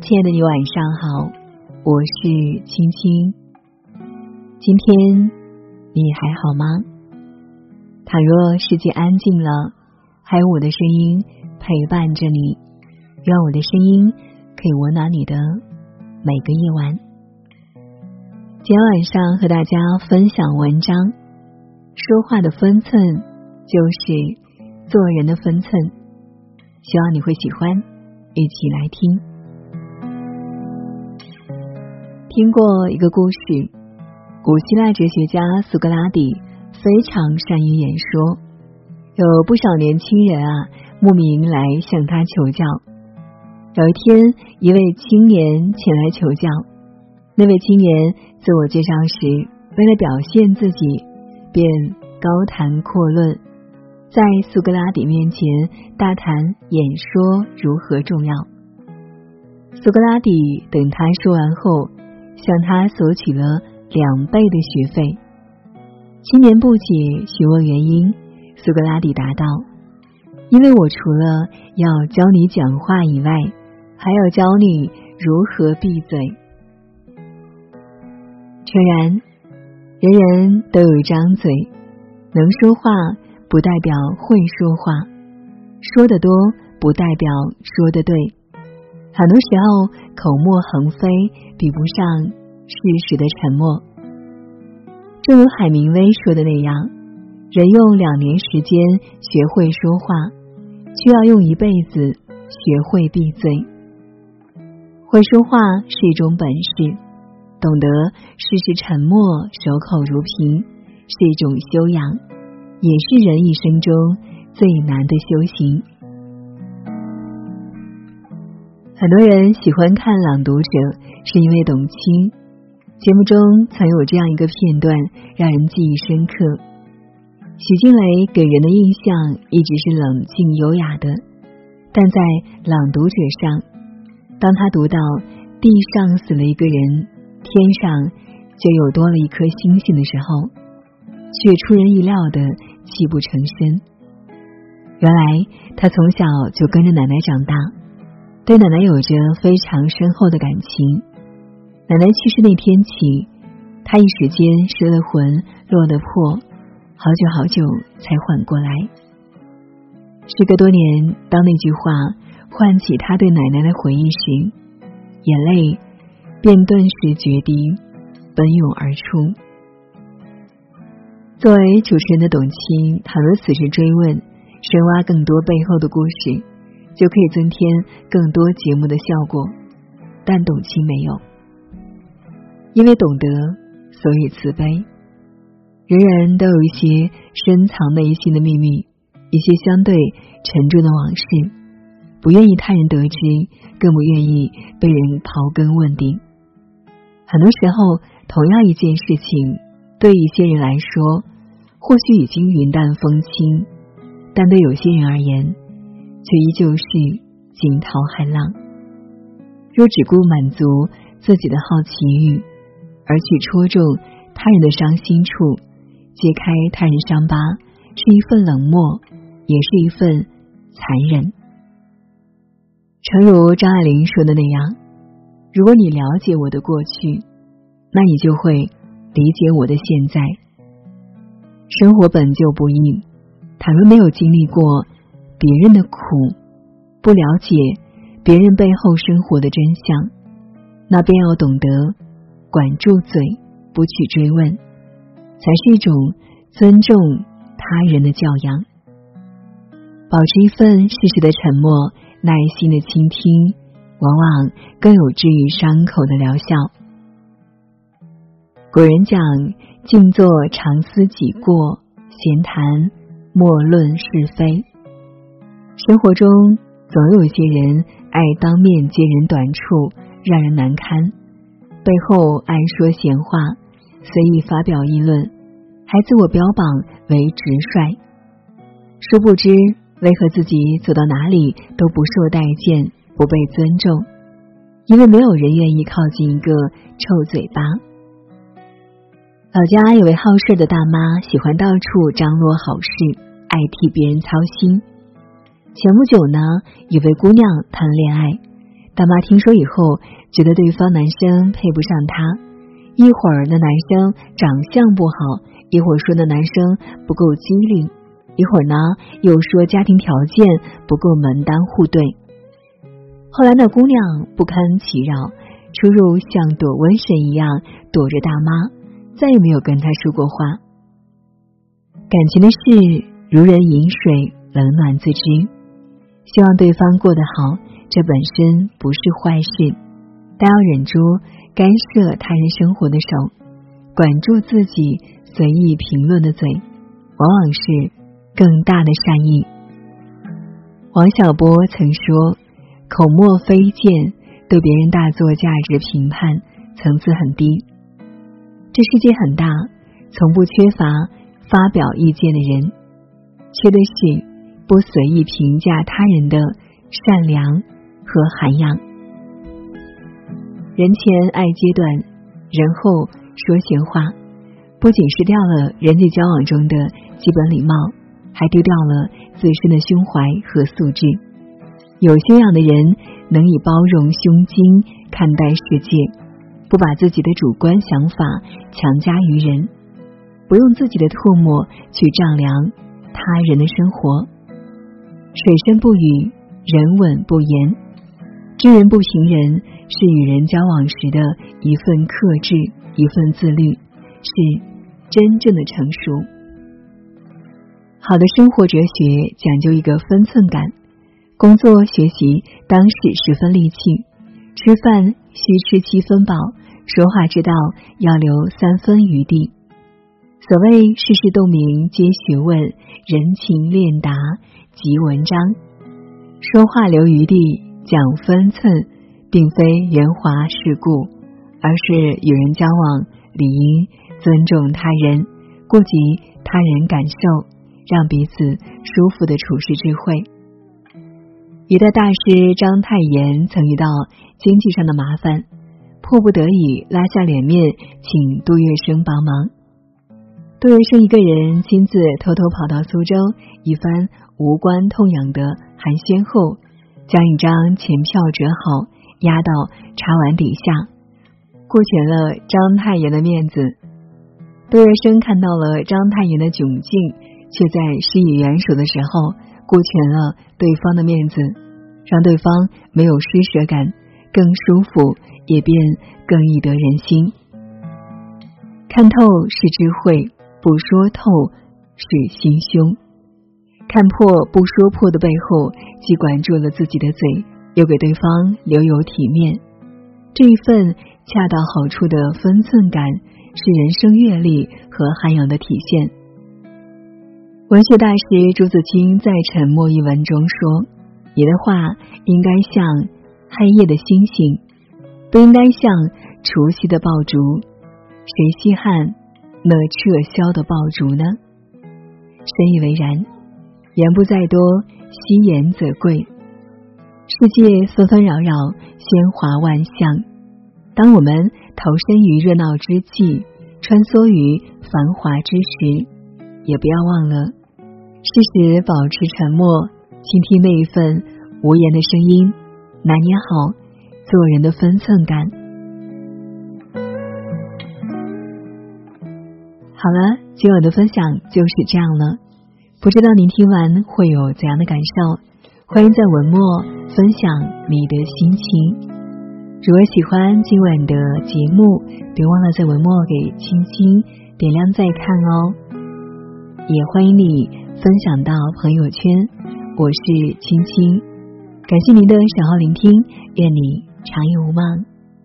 亲爱的你，晚上好，我是青青。今天你还好吗？倘若世界安静了，还有我的声音陪伴着你，愿我的声音可以温暖你的每个夜晚。今天晚上和大家分享文章，说话的分寸就是做人的分寸，希望你会喜欢，一起来听。听过一个故事，古希腊哲学家苏格拉底非常善于演说，有不少年轻人啊慕名来向他求教。有一天，一位青年前来求教，那位青年。自我介绍时，为了表现自己，便高谈阔论，在苏格拉底面前大谈演说如何重要。苏格拉底等他说完后，向他索取了两倍的学费。青年不解，询问原因。苏格拉底答道：“因为我除了要教你讲话以外，还要教你如何闭嘴。”诚然，人人都有一张嘴，能说话不代表会说话，说的多不代表说的对。很多时候，口沫横飞比不上事实的沉默。正如海明威说的那样，人用两年时间学会说话，却要用一辈子学会闭嘴。会说话是一种本事。懂得事事沉默、守口如瓶，是一种修养，也是人一生中最难的修行。很多人喜欢看《朗读者》，是因为董卿。节目中曾有这样一个片段，让人记忆深刻。许静蕾给人的印象一直是冷静优雅的，但在《朗读者》上，当他读到地上死了一个人。天上就有多了一颗星星的时候，却出人意料的泣不成声。原来他从小就跟着奶奶长大，对奶奶有着非常深厚的感情。奶奶去世那天起，他一时间失了魂，落了魄，好久好久才缓过来。时隔多年，当那句话唤起他对奶奶的回忆时，眼泪。便顿时决堤，奔涌而出。作为主持人的董卿，倘若此时追问、深挖更多背后的故事，就可以增添更多节目的效果。但董卿没有，因为懂得，所以慈悲。人人都有一些深藏内心的秘密，一些相对沉重的往事，不愿意他人得知，更不愿意被人刨根问底。很多时候，同样一件事情，对一些人来说，或许已经云淡风轻，但对有些人而言，却依旧是惊涛骇浪。若只顾满足自己的好奇欲，而去戳中他人的伤心处，揭开他人伤疤，是一份冷漠，也是一份残忍。诚如张爱玲说的那样。如果你了解我的过去，那你就会理解我的现在。生活本就不易，倘若没有经历过别人的苦，不了解别人背后生活的真相，那便要懂得管住嘴，不去追问，才是一种尊重他人的教养。保持一份适时的沉默，耐心的倾听。往往更有治愈伤口的疗效。古人讲：“静坐常思己过，闲谈莫论是非。”生活中总有一些人爱当面揭人短处，让人难堪；背后爱说闲话，随意发表议论，还自我标榜为直率。殊不知，为何自己走到哪里都不受待见？不被尊重，因为没有人愿意靠近一个臭嘴巴。老家有位好事的大妈，喜欢到处张罗好事，爱替别人操心。前不久呢，有位姑娘谈恋爱，大妈听说以后，觉得对方男生配不上她，一会儿那男生长相不好，一会儿说那男生不够机灵，一会儿呢又说家庭条件不够门当户对。后来那姑娘不堪其扰，出入像躲瘟神一样躲着大妈，再也没有跟他说过话。感情的事，如人饮水，冷暖自知。希望对方过得好，这本身不是坏事，但要忍住干涉他人生活的手，管住自己随意评论的嘴，往往是更大的善意。王小波曾说：“口沫飞溅，对别人大做价值评判，层次很低。这世界很大，从不缺乏。”发表意见的人，缺的是不随意评价他人的善良和涵养。人前爱揭短，人后说闲话，不仅失掉了人际交往中的基本礼貌，还丢掉了自身的胸怀和素质。有修养的人能以包容胸襟看待世界，不把自己的主观想法强加于人。不用自己的唾沫去丈量他人的生活，水深不语，人稳不言，知人不行人，是与人交往时的一份克制，一份自律，是真正的成熟。好的生活哲学讲究一个分寸感，工作学习当是十分利器，吃饭需吃七分饱，说话之道要留三分余地。所谓世事洞明皆学问，人情练达及文章。说话留余地，讲分寸，并非圆滑世故，而是与人交往理应尊重他人，顾及他人感受，让彼此舒服的处事智慧。一代大师章太炎曾遇到经济上的麻烦，迫不得已拉下脸面，请杜月笙帮忙。杜月笙一个人亲自偷偷跑到苏州，一番无关痛痒的寒暄后，将一张钱票折好，压到茶碗底下，顾全了张太爷的面子。杜月笙看到了张太爷的窘境，却在施以援手的时候，顾全了对方的面子，让对方没有施舍感，更舒服，也便更易得人心。看透是智慧。不说透是心胸，看破不说破的背后，既管住了自己的嘴，又给对方留有体面。这一份恰到好处的分寸感，是人生阅历和涵养的体现。文学大师朱自清在《沉默》一文中说：“你的话应该像黑夜的星星，不应该像除夕的爆竹。谁稀罕？”那撤销的爆竹呢？深以为然。言不在多，惜言则贵。世界纷纷扰扰，喧哗万象。当我们投身于热闹之际，穿梭于繁华之时，也不要忘了适时保持沉默，倾听那一份无言的声音，拿捏好做人的分寸感。好了，今晚的分享就是这样了。不知道您听完会有怎样的感受？欢迎在文末分享你的心情。如果喜欢今晚的节目，别忘了在文末给青青点亮再看哦。也欢迎你分享到朋友圈。我是青青，感谢您的守候聆听，愿你长夜无梦。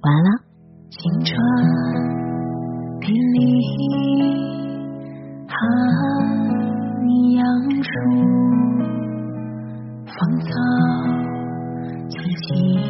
晚安啦。青春。别离寒阳树，芳草萋萋